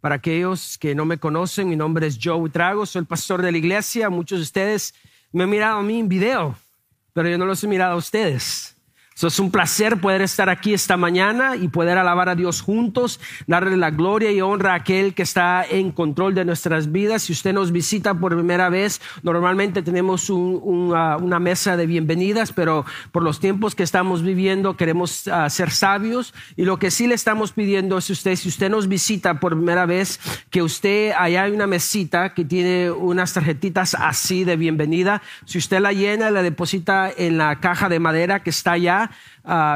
Para aquellos que no me conocen, mi nombre es Joe Trago, soy el pastor de la iglesia. Muchos de ustedes me han mirado a mí en video, pero yo no los he mirado a ustedes es un placer poder estar aquí esta mañana y poder alabar a Dios juntos, darle la gloria y honra a aquel que está en control de nuestras vidas. Si usted nos visita por primera vez, normalmente tenemos una mesa de bienvenidas, pero por los tiempos que estamos viviendo queremos ah, ser sabios y lo que sí le estamos pidiendo es usted, si usted nos visita por primera vez, que usted allá hay una mesita que tiene unas tarjetitas así de bienvenida. Si usted la llena, la deposita en la caja de madera que está allá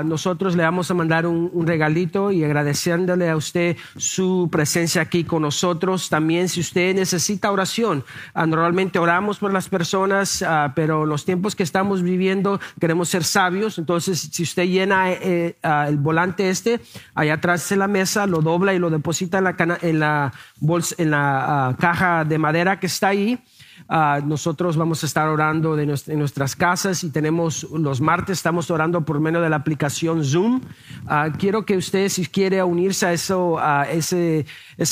nosotros le vamos a mandar un, regalito y agradeciéndole a usted su presencia aquí con nosotros. También si usted necesita oración, ah, normalmente oramos por las personas, ah, pero los tiempos que estamos viviendo queremos ser sabios. Entonces, si usted llena eh, ah, el volante este, allá atrás de la mesa, lo dobla y lo deposita en la, en la, bolsa, en la caja de madera que está ahí. Ah, nosotros vamos a estar orando en nuestras casas y tenemos los martes, estamos orando por medio de la aplicación Zoom. Ah, quiero que usted, si quiere unirse a, eso, a ese,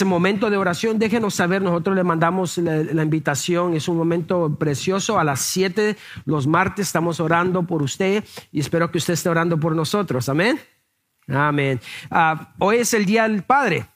momento de oración, déjenos saber. Nosotros le mandamos la, invitación. Es un momento precioso. A las 7 los martes estamos orando por usted y espero que usted esté orando por nosotros. Amén. Amén. Ah, hoy es el Día del Padre.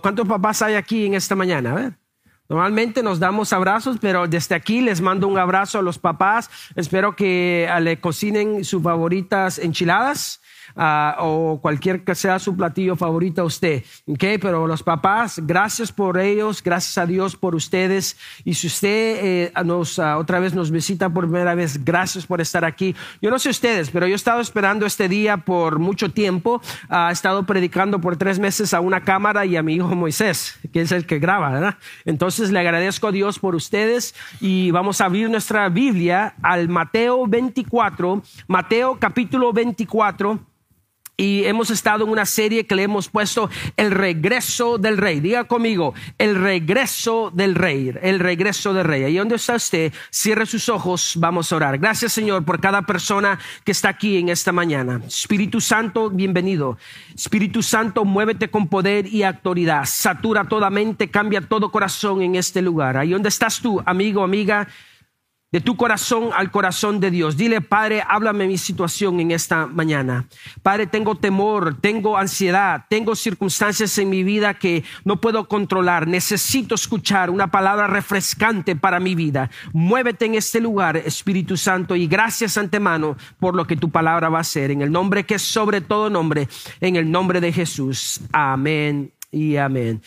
¿Cuántos papás hay aquí en esta mañana? A ver. Normalmente nos damos abrazos, pero desde aquí les mando un abrazo a los papás. Espero que ah, le cocinen sus favoritas enchiladas Ah, o cualquier que sea su platillo favorito a usted. ¿okay? Pero los papás, gracias por ellos, gracias a Dios por ustedes. Y si usted eh, nos, ah, otra vez nos visita por primera vez, gracias por estar aquí. Yo no sé ustedes, pero yo he estado esperando este día por mucho tiempo. he estado predicando por tres meses a una cámara y a mi hijo Moisés, que es el que graba, ¿verdad? Entonces le agradezco a Dios por ustedes y vamos a abrir nuestra Biblia al Mateo 24, Mateo capítulo 24. Y hemos estado en una serie que le hemos puesto El regreso del rey. Diga conmigo, el regreso del rey, el regreso del rey. Ahí donde está usted, cierre sus ojos, vamos a orar. Gracias Señor por cada persona que está aquí en esta mañana. Espíritu Santo, bienvenido. Espíritu Santo, muévete con poder y autoridad. Satura toda mente, cambia todo corazón en este lugar. Ahí donde estás tú, amigo, amiga de tu corazón al corazón de Dios. Dile, Padre, háblame mi situación en esta mañana. Padre, tengo temor, tengo ansiedad, tengo circunstancias en mi vida que no puedo controlar. Necesito escuchar una palabra refrescante para mi vida. Muévete en este lugar, Espíritu Santo, y gracias antemano por lo que tu palabra va a hacer. En el nombre que es sobre todo nombre, en el nombre de Jesús. Amén y amén.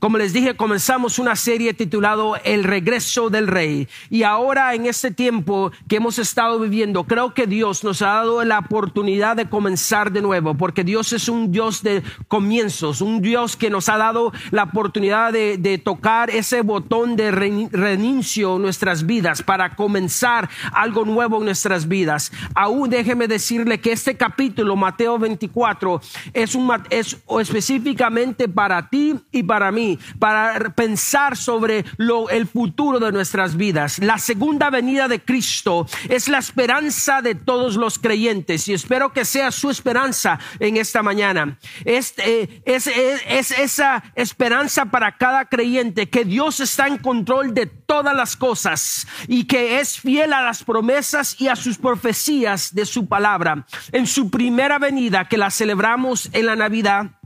Como les dije, comenzamos una serie titulado El regreso del rey. Y ahora en este tiempo que hemos estado viviendo, creo que Dios nos ha dado la oportunidad de comenzar de nuevo, porque Dios es un Dios de comienzos, un Dios que nos ha dado la oportunidad de, tocar ese botón de reinicio en nuestras vidas para comenzar algo nuevo en nuestras vidas. Aún déjeme decirle que este capítulo, Mateo 24, es, un, es específicamente para para ti y para mí, para pensar sobre lo, el futuro de nuestras vidas. La segunda venida de Cristo es la esperanza de todos los creyentes y espero que sea su esperanza en esta mañana. Es, eh, es, es esa esperanza para cada creyente que Dios está en control de todas las cosas y que es fiel a las promesas y a sus profecías de su palabra. En su primera venida que la celebramos en la Navidad,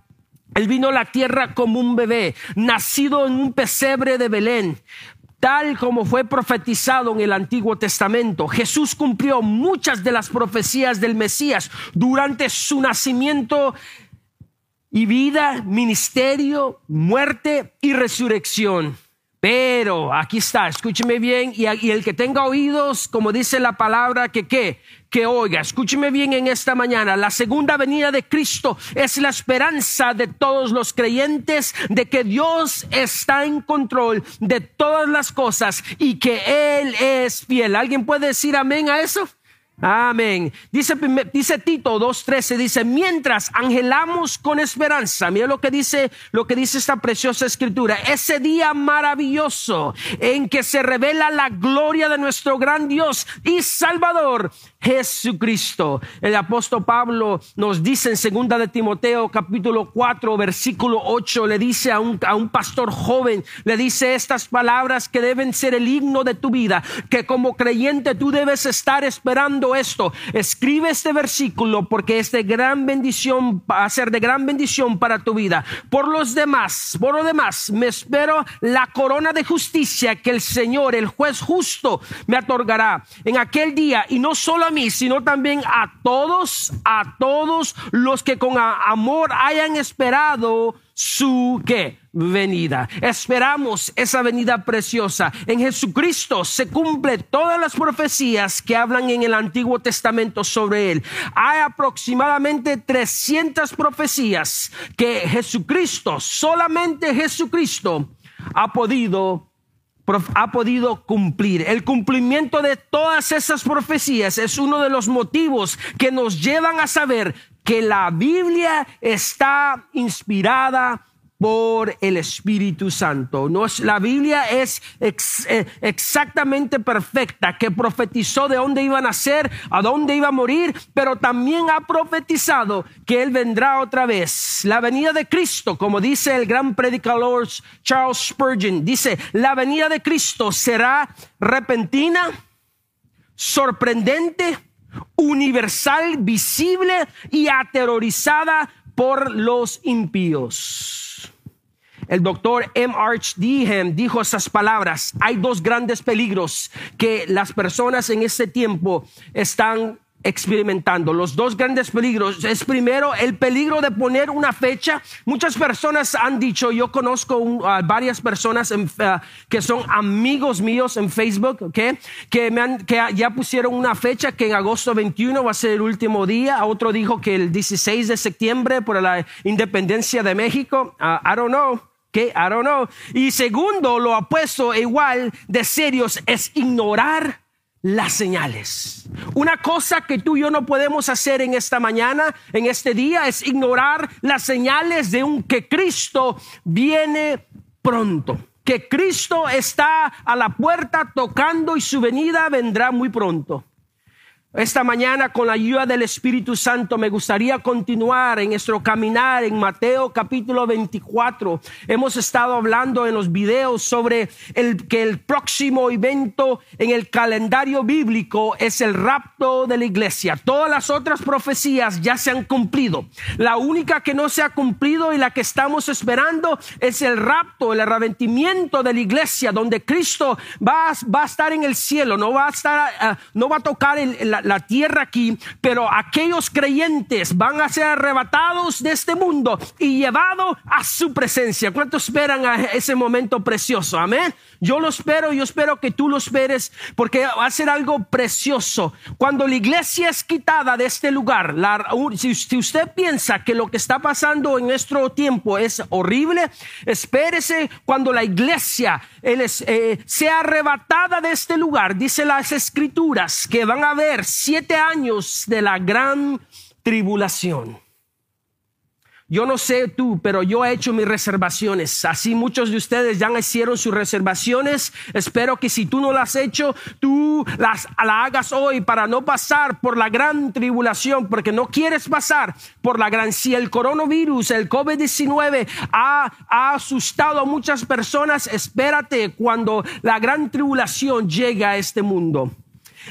él vino a la tierra como un bebé, nacido en un pesebre de Belén, tal como fue profetizado en el Antiguo Testamento. Jesús cumplió muchas de las profecías del Mesías durante su nacimiento y vida, ministerio, muerte y resurrección. Pero aquí está, escúcheme bien, y, el que tenga oídos, como dice la palabra, que qué, que oiga, escúcheme bien en esta mañana, la segunda venida de Cristo es la esperanza de todos los creyentes de que Dios está en control de todas las cosas y que Él es fiel. ¿Alguien puede decir amén a eso? Amén. Dice, dice Tito 2.13, dice, mientras angelamos con esperanza, mira lo que dice, lo que dice esta preciosa escritura, ese día maravilloso en que se revela la gloria de nuestro gran Dios y Salvador, Jesucristo. El apóstol Pablo nos dice en segunda de Timoteo capítulo 4 versículo 8, le dice a un, a un pastor joven, le dice estas palabras que deben ser el himno de tu vida, que como creyente tú debes estar esperando esto. Escribe este versículo porque es de gran bendición, va a ser de gran bendición para tu vida. Por los demás, por lo demás, me espero la corona de justicia que el Señor, el juez justo, me otorgará en aquel día y no solo a mí, sino también a todos, a todos los que con amor hayan esperado su qué venida. Esperamos esa venida preciosa. En Jesucristo se cumple todas las profecías que hablan en el Antiguo Testamento sobre él. Hay aproximadamente 300 profecías que Jesucristo, solamente Jesucristo ha podido ha podido cumplir. El cumplimiento de todas esas profecías es uno de los motivos que nos llevan a saber que la Biblia está inspirada por el Espíritu Santo. No es, la Biblia es eh, exactamente perfecta, que profetizó de dónde iban a ser, a dónde iba a morir, pero también ha profetizado que Él vendrá otra vez. La venida de Cristo, como dice el gran predicador Charles Spurgeon, dice, la venida de Cristo será repentina, sorprendente, universal, visible y aterrorizada por los impíos. El doctor M. Arch Dehem dijo esas palabras. Hay dos grandes peligros que las personas en este tiempo están experimentando. Los dos grandes peligros es primero el peligro de poner una fecha. Muchas personas han dicho, yo conozco varias personas uh, que son amigos míos en Facebook, que, me que ya pusieron una fecha que en agosto 21 va a ser el último día. Otro dijo que el 16 de septiembre por la independencia de México. Uh, I don't know. I don't know. Y segundo, lo apuesto igual de serios es ignorar las señales. Una cosa que tú y yo no podemos hacer en esta mañana, en este día, es ignorar las señales de un que Cristo viene pronto. Que Cristo está a la puerta tocando y su venida vendrá muy pronto. Esta mañana, con la ayuda del Espíritu Santo, me gustaría continuar en nuestro caminar en Mateo capítulo 24. Hemos estado hablando en los videos sobre el, que el próximo evento en el calendario bíblico es el rapto de la iglesia. Todas las otras profecías ya se han cumplido. La única que no se ha cumplido y la que estamos esperando es el rapto, el arrepentimiento de la iglesia, donde Cristo va, va a estar en el cielo, no va a estar, uh, no va a tocar el, la, la tierra aquí, pero aquellos creyentes van a ser arrebatados de este mundo y llevados a su presencia. ¿Cuántos esperan a ese momento precioso? Amén. Yo lo espero, yo espero que tú lo esperes, porque va a ser algo precioso. Cuando la iglesia es quitada de este lugar, si, usted piensa que lo que está pasando en nuestro tiempo es horrible, espérese cuando la iglesia eh, sea arrebatada de este lugar. Dice las escrituras que van a haber siete años de la gran tribulación. Yo no sé tú, pero yo he hecho mis reservaciones. Así muchos de ustedes ya hicieron sus reservaciones. Espero que si tú no las has hecho, tú las, hagas hoy para no pasar por la gran tribulación, porque no quieres pasar por la gran. Si el coronavirus, el COVID-19 ha, ha asustado a muchas personas, espérate cuando la gran tribulación llegue a este mundo.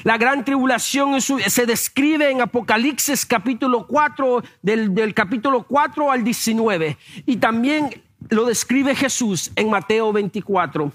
La gran tribulación se describe en Apocalipsis capítulo 4, del, capítulo 4 al 19. Y también lo describe Jesús en Mateo 24.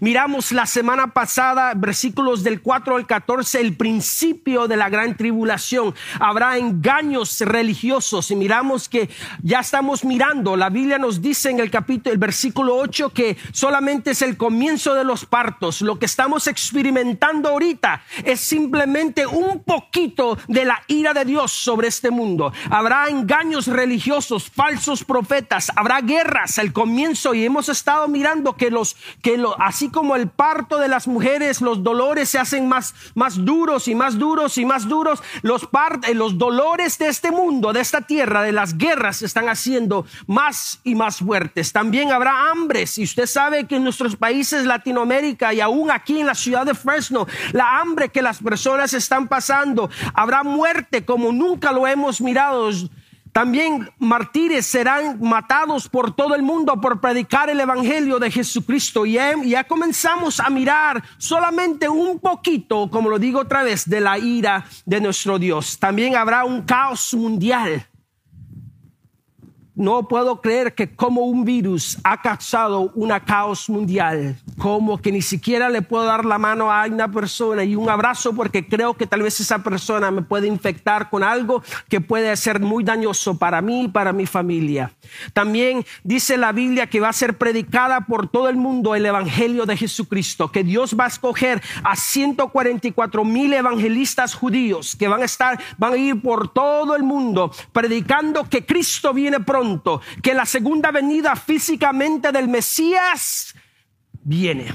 Miramos la semana pasada, versículos del 4 al 14, el principio de la gran tribulación. Habrá engaños religiosos y miramos que ya estamos mirando, la Biblia nos dice en el capítulo, el versículo 8 que solamente es el comienzo de los partos. Lo que estamos experimentando ahorita es simplemente un poquito de la ira de Dios sobre este mundo. Habrá engaños religiosos, falsos profetas, habrá guerras al comienzo y hemos estado mirando que los que los así como el parto de las mujeres, los dolores se hacen más, más duros y más duros y más duros. Los, eh, los dolores de este mundo, de esta tierra, de las guerras, se están haciendo más y más fuertes. También habrá hambres. Y usted sabe que en nuestros países, Latinoamérica y aún aquí en la ciudad de Fresno, la hambre que las personas están pasando, habrá muerte como nunca lo hemos mirado. También mártires serán matados por todo el mundo por predicar el Evangelio de Jesucristo. Y ya, ya, comenzamos a mirar solamente un poquito, como lo digo otra vez, de la ira de nuestro Dios. También habrá un caos mundial. No puedo creer que como un virus ha causado una caos mundial, como que ni siquiera le puedo dar la mano a una persona. Y un abrazo porque creo que tal vez esa persona me puede infectar con algo que puede ser muy dañoso para mí y para mi familia. También dice la Biblia que va a ser predicada por todo el mundo el Evangelio de Jesucristo, que Dios va a escoger a 144 mil evangelistas judíos que van a estar, van a ir por todo el mundo predicando que Cristo viene pronto que la segunda venida físicamente del Mesías viene.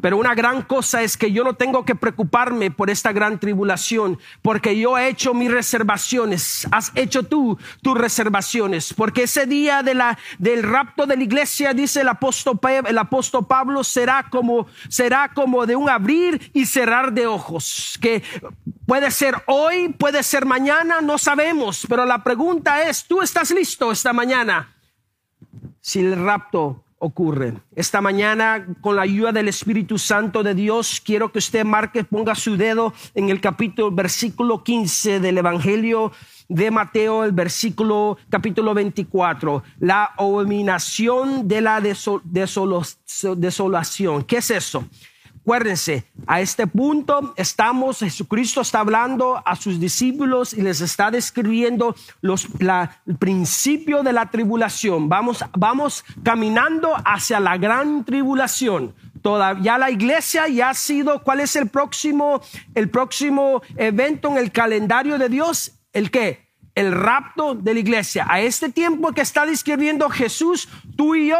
Pero una gran cosa es que yo no tengo que preocuparme por esta gran tribulación, porque yo he hecho mis reservaciones. Has hecho tú tus reservaciones, porque ese día del rapto de la iglesia, dice el apóstol, el apóstol Pablo, será como, será como de un abrir y cerrar de ojos, que puede ser hoy, puede ser mañana, no sabemos, pero la pregunta es, ¿tú estás listo esta mañana? Si el rapto ocurre. Esta mañana, con la ayuda del Espíritu Santo de Dios, quiero que usted marque, ponga su dedo en el capítulo, versículo 15 del Evangelio de Mateo, el versículo capítulo 24, la abominación de la desolación. ¿Qué es eso? Acuérdense, a este punto estamos, Jesucristo está hablando a sus discípulos y les está describiendo los, el principio de la tribulación. Vamos, vamos caminando hacia la gran tribulación. Todavía la iglesia ya ha sido, ¿cuál es el próximo, el próximo evento en el calendario de Dios? ¿El qué? El rapto de la iglesia. A este tiempo que está describiendo Jesús, tú y yo,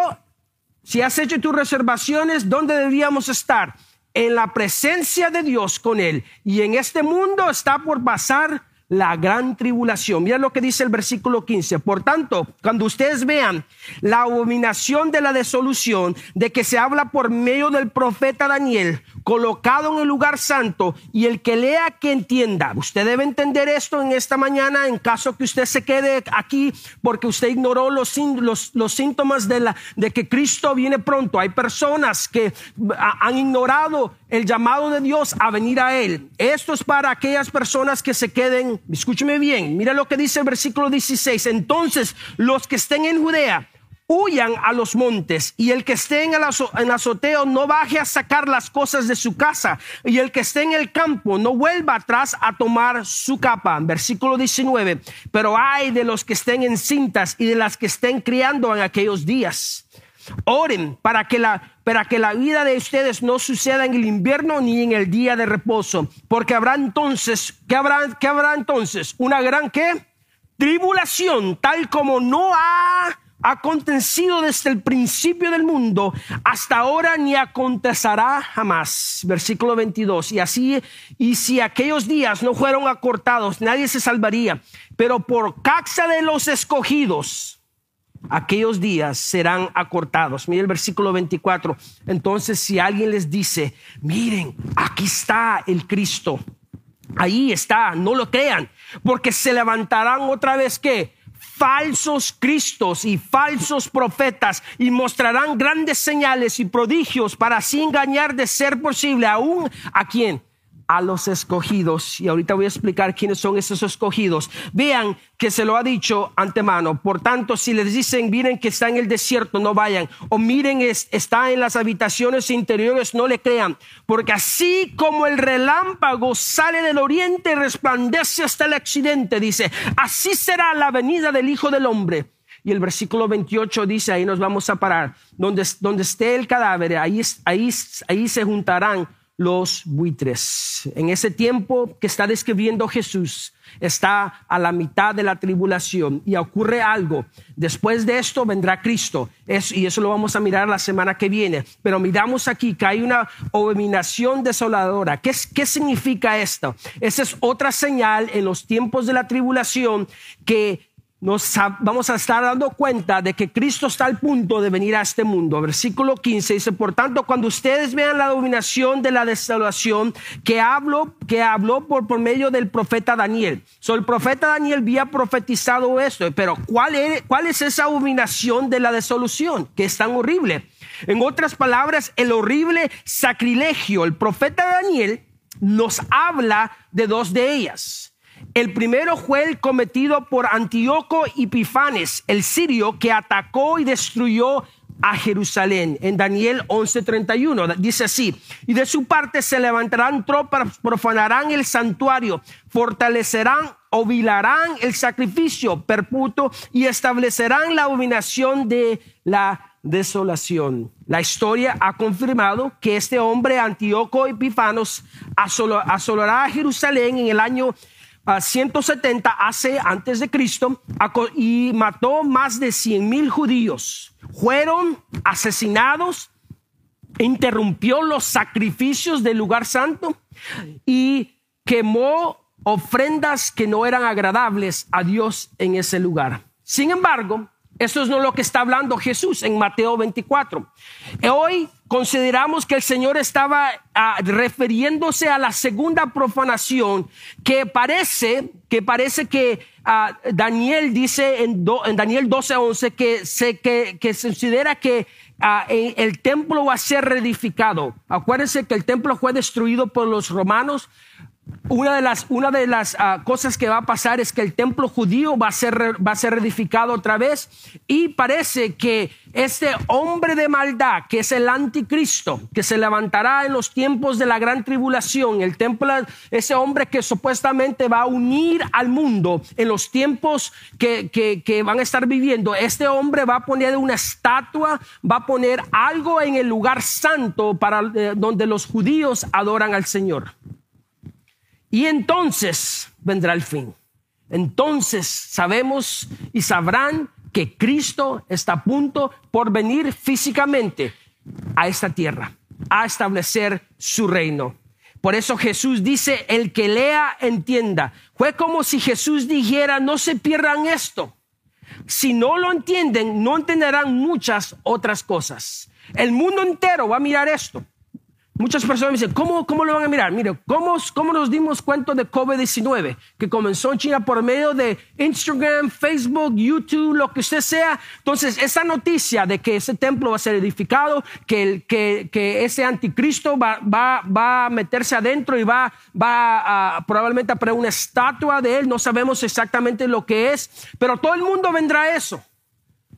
si has hecho tus reservaciones, ¿dónde deberíamos estar? En la presencia de Dios con él. Y en este mundo está por pasar la gran tribulación. Mira lo que dice el versículo 15. Por tanto, cuando ustedes vean la abominación de la desolución de que se habla por medio del profeta Daniel, colocado en el lugar santo, y el que lea que entienda. Usted debe entender esto en esta mañana en caso que usted se quede aquí porque usted ignoró los, los, los síntomas de, la, de que Cristo viene pronto. Hay personas que han ignorado el llamado de Dios a venir a Él. Esto es para aquellas personas que se queden, escúcheme bien, mira lo que dice el versículo 16. Entonces, los que estén en Judea, huyan a los montes, y el que esté en el, azoteo no baje a sacar las cosas de su casa, y el que esté en el campo no vuelva atrás a tomar su capa. Versículo 19. Pero hay de los que estén en cintas y de las que estén criando en aquellos días. Oren para que la para que la vida de ustedes no suceda en el invierno ni en el día de reposo, porque habrá entonces, ¿qué habrá, qué habrá entonces? Una gran qué? Tribulación, tal como no ha acontecido desde el principio del mundo hasta ahora ni acontecerá jamás. Versículo 22. Y así, y si aquellos días no fueron acortados, nadie se salvaría. Pero por causa de los escogidos, aquellos días serán acortados. Mire el versículo 24. Entonces, si alguien les dice, miren, aquí está el Cristo, ahí está, no lo crean, porque se levantarán otra vez que falsos cristos y falsos profetas y mostrarán grandes señales y prodigios para así engañar de ser posible aún a quien a los escogidos. Y ahorita voy a explicar quiénes son esos escogidos. Vean que se lo ha dicho antemano. Por tanto, si les dicen, miren que está en el desierto, no vayan. O miren, está en las habitaciones interiores, no le crean. Porque así como el relámpago sale del oriente y resplandece hasta el occidente, dice, así será la venida del Hijo del Hombre. Y el versículo 28 dice, ahí nos vamos a parar, donde, donde esté el cadáver, ahí, ahí, ahí se juntarán los buitres. En ese tiempo que está describiendo Jesús, está a la mitad de la tribulación y ocurre algo. Después de esto vendrá Cristo. y eso lo vamos a mirar la semana que viene. Pero miramos aquí que hay una abominación desoladora. ¿Qué, qué significa esto? Esa es otra señal en los tiempos de la tribulación que nos vamos a estar dando cuenta de que Cristo está al punto de venir a este mundo. Versículo 15 dice, por tanto, cuando ustedes vean la dominación de la desolación que habló, que habló por, por medio del profeta Daniel. So, el profeta Daniel había profetizado esto, pero ¿cuál es, ¿cuál es esa abominación de la desolución que es tan horrible? En otras palabras, el horrible sacrilegio. El profeta Daniel nos habla de dos de ellas. El primero fue el cometido por Antíoco Epifanes, el sirio, que atacó y destruyó a Jerusalén. En Daniel 11:31 dice así, y de su parte se levantarán tropas, profanarán el santuario, fortalecerán o vilarán el sacrificio perpetuo y establecerán la abominación de la desolación. La historia ha confirmado que este hombre, Antíoco Epifanos, asolará a Jerusalén en el año 170 hace antes de Cristo y mató más de 100 mil judíos. Fueron asesinados, interrumpió los sacrificios del lugar santo y quemó ofrendas que no eran agradables a Dios en ese lugar. Sin embargo, eso es no lo que está hablando Jesús en Mateo 24. Hoy consideramos que el Señor estaba ah, refiriéndose a la segunda profanación que parece que parece que ah, Daniel dice en, Daniel 12 11 que se que, se considera que ah, el templo va a ser reedificado. Acuérdense que el templo fue destruido por los romanos una de las, una de las ah, cosas que va a pasar es que el templo judío va a, ser, va a ser edificado otra vez y parece que este hombre de maldad, que es el anticristo, que se levantará en los tiempos de la gran tribulación, el templo, ese hombre que supuestamente va a unir al mundo en los tiempos que, que van a estar viviendo, este hombre va a poner una estatua, va a poner algo en el lugar santo para eh, donde los judíos adoran al Señor. Y entonces vendrá el fin. Entonces sabemos y sabrán que Cristo está a punto por venir físicamente a esta tierra, a establecer su reino. Por eso Jesús dice, el que lea, entienda. Fue como si Jesús dijera, no se pierdan esto. Si no lo entienden, no entenderán muchas otras cosas. El mundo entero va a mirar esto. Muchas personas me dicen, ¿cómo, cómo lo van a mirar? Mire, ¿cómo, ¿cómo nos dimos cuenta de COVID-19? Que comenzó en China por medio de Instagram, Facebook, YouTube, lo que usted sea. Entonces, esa noticia de que ese templo va a ser edificado, que, que, que ese anticristo va, va, va, a meterse adentro y va, va a, probablemente a poner una estatua de él, no sabemos exactamente lo que es, pero todo el mundo vendrá a eso,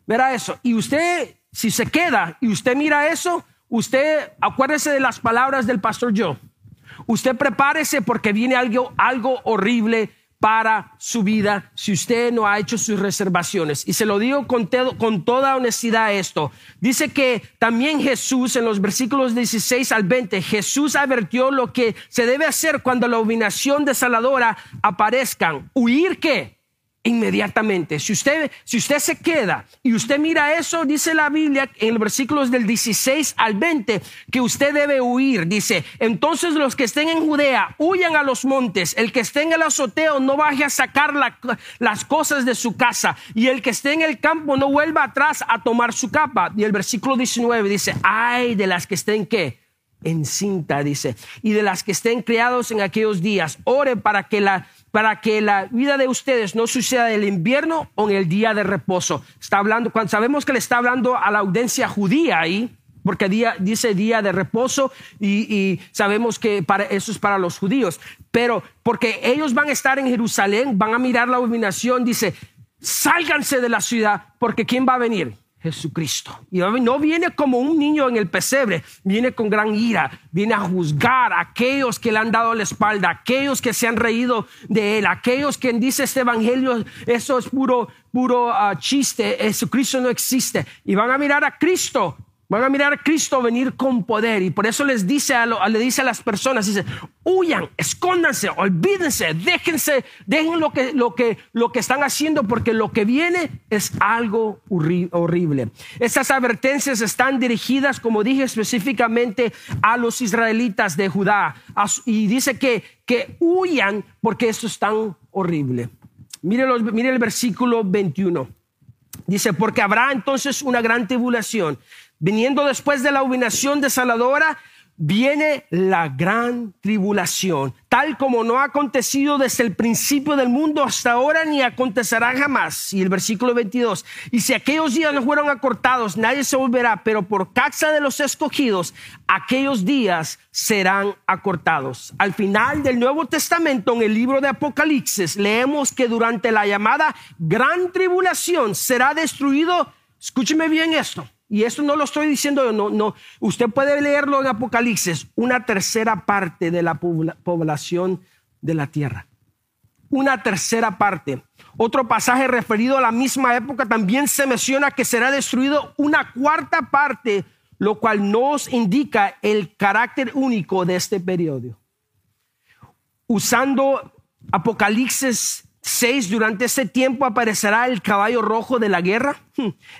verá eso. Y usted, si se queda y usted mira eso, Usted acuérdese de las palabras del pastor Joe. Usted prepárese porque viene algo, algo horrible para su vida si usted no ha hecho sus reservaciones. Y se lo digo con, con, toda honestidad esto. Dice que también Jesús en los versículos 16 al 20, Jesús advirtió lo que se debe hacer cuando la abominación desaladora aparezcan. ¿Huir qué? Inmediatamente. Si usted, si usted se queda y usted mira eso, dice la Biblia en los versículos del 16 al 20, que usted debe huir. Dice, entonces los que estén en Judea, huyan a los montes. El que esté en el azoteo, no baje a sacar las cosas de su casa. Y el que esté en el campo, no vuelva atrás a tomar su capa. Y el versículo 19 dice, ay de las que estén qué? En cinta, dice. Y de las que estén criados en aquellos días, ore para que la para que la vida de ustedes no suceda en el invierno o en el día de reposo. Está hablando, cuando sabemos que le está hablando a la audiencia judía ahí, porque día, dice día de reposo y, y, sabemos que para, eso es para los judíos, pero porque ellos van a estar en Jerusalén, van a mirar la abominación, dice, sálganse de la ciudad, porque ¿quién va a venir? Jesucristo. Y no viene como un niño en el pesebre, viene con gran ira, viene a juzgar a aquellos que le han dado la espalda, aquellos que se han reído de él, aquellos que dice este evangelio, eso es puro, puro uh, chiste, Jesucristo no existe. Y van a mirar a Cristo Van a mirar a Cristo venir con poder y por eso les dice a le dice a las personas, dice, huyan, escóndanse, olvídense, déjense, dejen lo que, lo que, lo que están haciendo porque lo que viene es algo horrible. Estas advertencias están dirigidas, como dije específicamente, a los israelitas de Judá y dice que, que huyan porque esto es tan horrible. Mire, los, mire el versículo 21. Dice, porque habrá entonces una gran tribulación Viniendo después de la humillación desaladora, viene la gran tribulación, tal como no ha acontecido desde el principio del mundo hasta ahora, ni acontecerá jamás. Y el versículo 22, y si aquellos días no fueron acortados, nadie se volverá, pero por causa de los escogidos, aquellos días serán acortados. Al final del Nuevo Testamento, en el libro de Apocalipsis, leemos que durante la llamada gran tribulación será destruido, escúcheme bien esto, y esto no lo estoy diciendo no, no. Usted puede leerlo en Apocalipsis, una tercera parte de la población de la tierra. Una tercera parte. Otro pasaje referido a la misma época también se menciona que será destruido una cuarta parte, lo cual nos indica el carácter único de este periodo. Usando Apocalipsis 6. Durante ese tiempo aparecerá el caballo rojo de la guerra,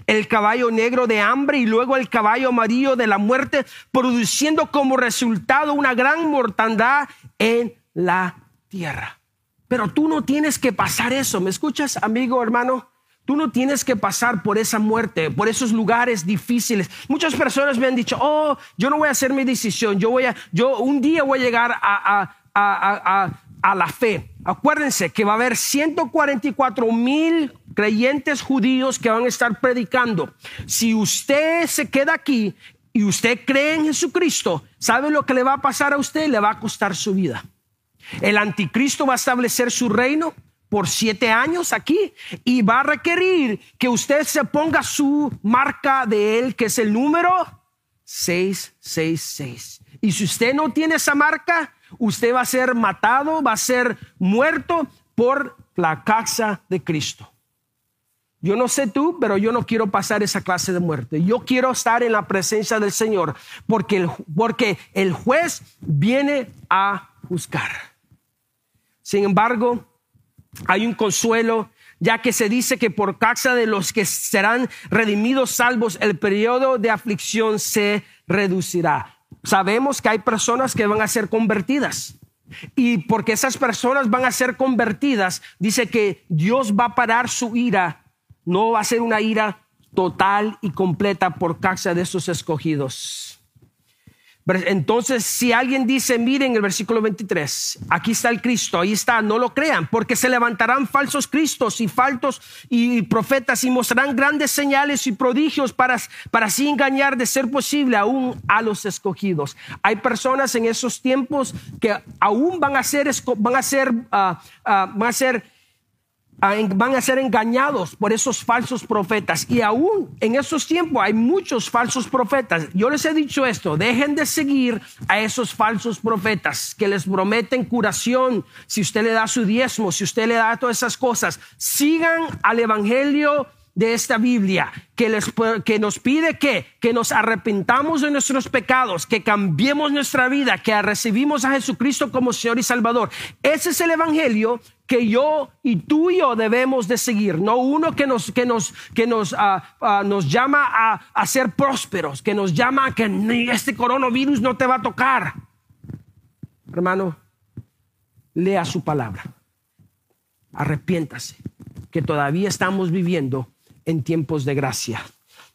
el caballo negro de hambre y luego el caballo amarillo de la muerte, produciendo como resultado una gran mortandad en la tierra. Pero tú no tienes que pasar eso. ¿Me escuchas, amigo, hermano? Tú no tienes que pasar por esa muerte, por esos lugares difíciles. Muchas personas me han dicho, oh, yo no voy a hacer mi decisión. Yo voy a, yo un día voy a llegar a, a, a la fe. Acuérdense que va a haber 144 mil creyentes judíos que van a estar predicando. Si usted se queda aquí y usted cree en Jesucristo, ¿sabe lo que le va a pasar a usted? Le va a costar su vida. El anticristo va a establecer su reino por siete años aquí y va a requerir que usted se ponga su marca de él, que es el número 666. Y si usted no tiene esa marca, usted va a ser matado, va a ser muerto por la casa de Cristo. Yo no sé tú, pero yo no quiero pasar esa clase de muerte. Yo quiero estar en la presencia del Señor porque el, porque el juez viene a juzgar. Sin embargo, hay un consuelo, ya que se dice que por causa de los que serán redimidos salvos, el periodo de aflicción se reducirá sabemos que hay personas que van a ser convertidas. Y porque esas personas van a ser convertidas, dice que Dios va a parar su ira. No va a ser una ira total y completa por causa de esos escogidos. Entonces, si alguien dice, miren el versículo 23, aquí está el Cristo, ahí está, no lo crean, porque se levantarán falsos cristos y faltos y profetas y mostrarán grandes señales y prodigios para, para así engañar de ser posible aún a los escogidos. Hay personas en esos tiempos que aún van a ser, van a ser, ah, ah, van a ser van a ser engañados por esos falsos profetas. Y aún en esos tiempos hay muchos falsos profetas. Yo les he dicho esto, dejen de seguir a esos falsos profetas que les prometen curación si usted le da su diezmo, si usted le da todas esas cosas. Sigan al Evangelio de esta Biblia que, les, que nos pide que, que nos arrepentamos de nuestros pecados, que cambiemos nuestra vida, que recibimos a Jesucristo como Señor y Salvador. Ese es el Evangelio que yo y tú y yo debemos de seguir, no uno que nos, que nos, que nos, ah, ah, nos llama a, a, ser prósperos, que nos llama a que este coronavirus no te va a tocar. Hermano, lea su palabra, arrepiéntase, que todavía estamos viviendo en tiempos de gracia.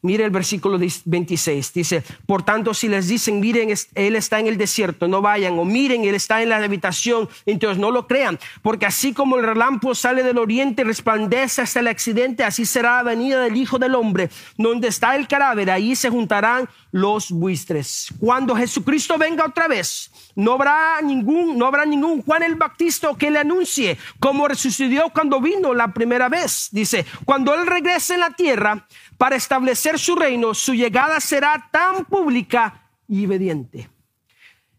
Mire el versículo 26. Dice, por tanto, si les dicen, miren, Él está en el desierto, no vayan. O miren, Él está en la habitación, entonces no lo crean. Porque así como el relámpago sale del oriente y resplandece hasta el accidente, así será la venida del Hijo del Hombre. Donde está el cadáver, ahí se juntarán los buistres. Cuando Jesucristo venga otra vez, no habrá ningún, no habrá ningún Juan el Bautista que le anuncie como resucitó cuando vino la primera vez. Dice, cuando Él regrese en la tierra, para establecer su reino, su llegada será tan pública y obediente.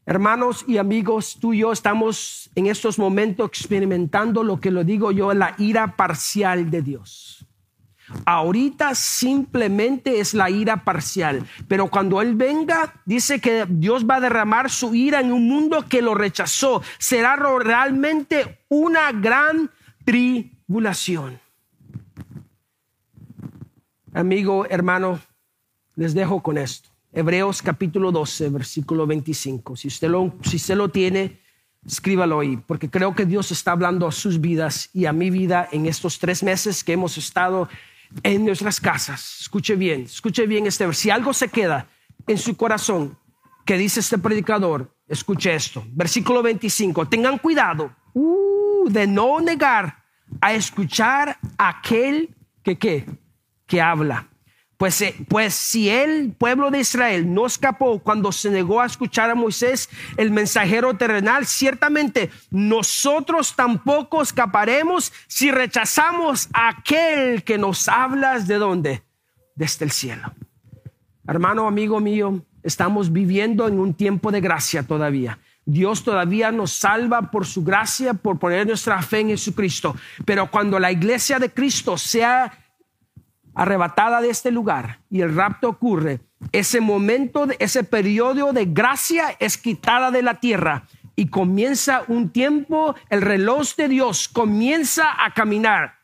Hermanos y amigos, tú y yo estamos en estos momentos experimentando lo que lo digo yo, la ira parcial de Dios. Ahorita simplemente es la ira parcial, pero cuando Él venga, dice que Dios va a derramar su ira en un mundo que lo rechazó. Será realmente una gran tribulación. Amigo, hermano, les dejo con esto. Hebreos capítulo 12, versículo 25. Si usted lo, si usted lo tiene, escríbalo ahí, porque creo que Dios está hablando a sus vidas y a mi vida en estos tres meses que hemos estado en nuestras casas. Escuche bien, escuche bien este Si algo se queda en su corazón, que dice este predicador, escuche esto. Versículo 25. Tengan cuidado uh, de no negar a escuchar a aquel que, ¿qué? Que habla. Pues, eh, pues si el pueblo de Israel no escapó cuando se negó a escuchar a Moisés, el mensajero terrenal, ciertamente nosotros tampoco escaparemos si rechazamos a aquel que nos hablas de dónde? Desde el cielo. Hermano, amigo mío, estamos viviendo en un tiempo de gracia todavía. Dios todavía nos salva por su gracia, por poner nuestra fe en Jesucristo. Pero cuando la iglesia de Cristo sea arrebatada de este lugar y el rapto ocurre, ese momento, ese periodo de gracia es quitada de la tierra y comienza un tiempo, el reloj de Dios comienza a caminar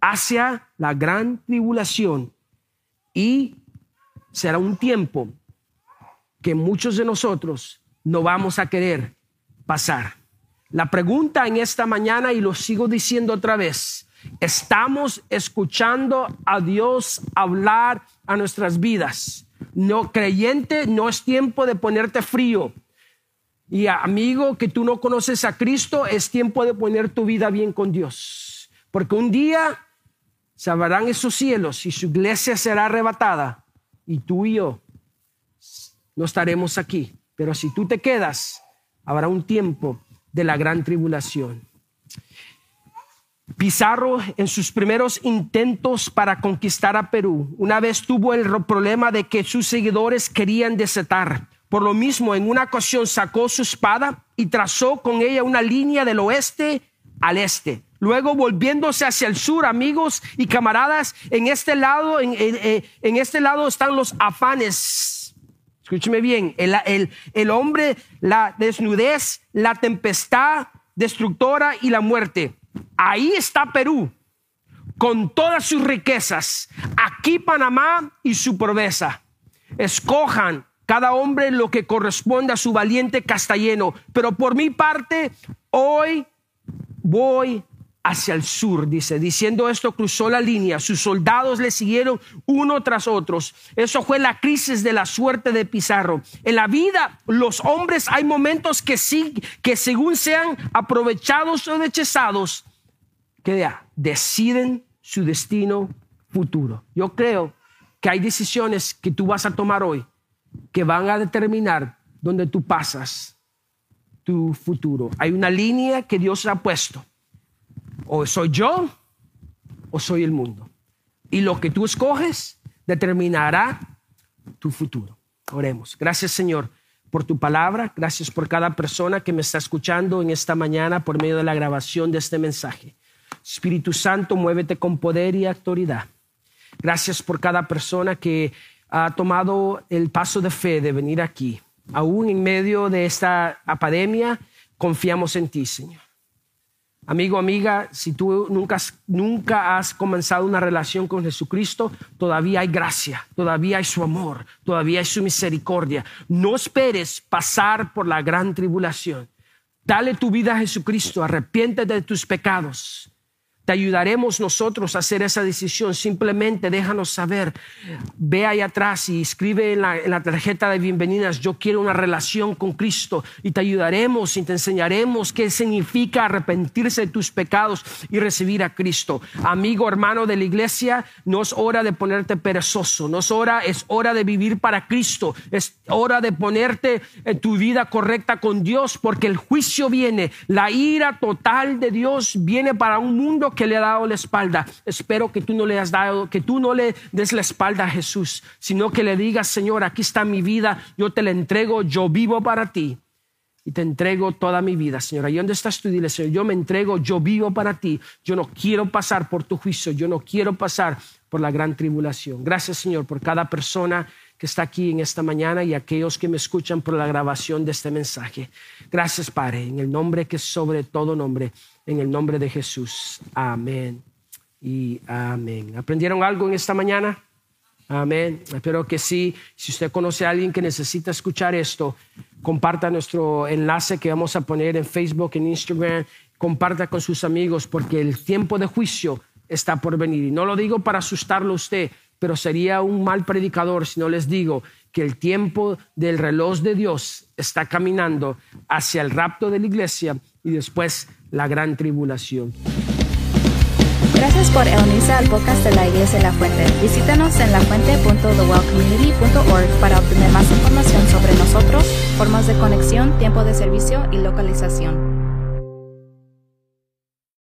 hacia la gran tribulación y será un tiempo que muchos de nosotros no vamos a querer pasar. La pregunta en esta mañana, y lo sigo diciendo otra vez, Estamos escuchando a Dios hablar a nuestras vidas. No creyente, no es tiempo de ponerte frío. Y amigo que tú no conoces a Cristo, es tiempo de poner tu vida bien con Dios. Porque un día se abrirán esos cielos y su iglesia será arrebatada y tú y yo no estaremos aquí. Pero si tú te quedas, habrá un tiempo de la gran tribulación. Pizarro en sus primeros intentos para conquistar a Perú, una vez tuvo el problema de que sus seguidores querían desetar. Por lo mismo, en una ocasión sacó su espada y trazó con ella una línea del oeste al este. Luego volviéndose hacia el sur, amigos y camaradas, en este lado, en, este lado están los afanes. Escúcheme bien, el hombre, la desnudez, la tempestad destructora y la muerte. Ahí está Perú con todas sus riquezas. Aquí Panamá y su proveza. Escojan cada hombre lo que corresponde a su valiente castellano. Pero por mi parte, hoy voy hacia el sur, dice. Diciendo esto, cruzó la línea. Sus soldados le siguieron uno tras otros. Eso fue la crisis de la suerte de Pizarro. En la vida, los hombres hay momentos que sí, que según sean aprovechados o rechazados, que deciden su destino futuro. Yo creo que hay decisiones que tú vas a tomar hoy que van a determinar dónde tú pasas tu futuro. Hay una línea que Dios ha puesto. O soy yo o soy el mundo. Y lo que tú escoges determinará tu futuro. Oremos. Gracias Señor por tu palabra. Gracias por cada persona que me está escuchando en esta mañana por medio de la grabación de este mensaje. Espíritu Santo, muévete con poder y autoridad. Gracias por cada persona que ha tomado el paso de fe de venir aquí. Aún en medio de esta pandemia, confiamos en ti, Señor. Amigo, amiga, si tú nunca, nunca has comenzado una relación con Jesucristo, todavía hay gracia, todavía hay su amor, todavía hay su misericordia. No esperes pasar por la gran tribulación. Dale tu vida a Jesucristo, arrepiéntete de tus pecados te ayudaremos nosotros a hacer esa decisión. Simplemente déjanos saber. Ve ahí atrás y escribe en la, en la tarjeta de bienvenidas, yo quiero una relación con Cristo y te ayudaremos y te enseñaremos qué significa arrepentirse de tus pecados y recibir a Cristo. Amigo, hermano de la iglesia, no es hora de ponerte perezoso, no es hora, es hora de vivir para Cristo, es hora de ponerte en tu vida correcta con Dios porque el juicio viene, la ira total de Dios viene para un mundo le ha dado la espalda. Espero que tú no le has dado, que tú no le des la espalda a Jesús, sino que le digas, Señor, aquí está mi vida, yo te la entrego, yo vivo para ti y te entrego toda mi vida, Señor. Ahí donde estás tú, dile, Señor, yo me entrego, yo vivo para ti. Yo no quiero pasar por tu juicio, yo no quiero pasar por la gran tribulación. Gracias, Señor, por cada persona que está aquí en esta mañana y aquellos que me escuchan por la grabación de este mensaje. Gracias, Padre, en el nombre que es sobre todo nombre, en el nombre de Jesús. Amén y amén. ¿Aprendieron algo en esta mañana? Amén. Espero que sí. Si usted conoce a alguien que necesita escuchar esto, comparta nuestro enlace que vamos a poner en Facebook, en Instagram. Comparta con sus amigos porque el tiempo de juicio está por venir. Y no lo digo para asustarlo a usted, pero sería un mal predicador si no les digo que el tiempo del reloj de Dios está caminando hacia el rapto de la iglesia y después la gran tribulación. Gracias por unirse al podcast de la Iglesia La Fuente. Visítanos en lafuente.thewellcommunity.org para obtener más información sobre nosotros, formas de conexión, tiempo de servicio y localización.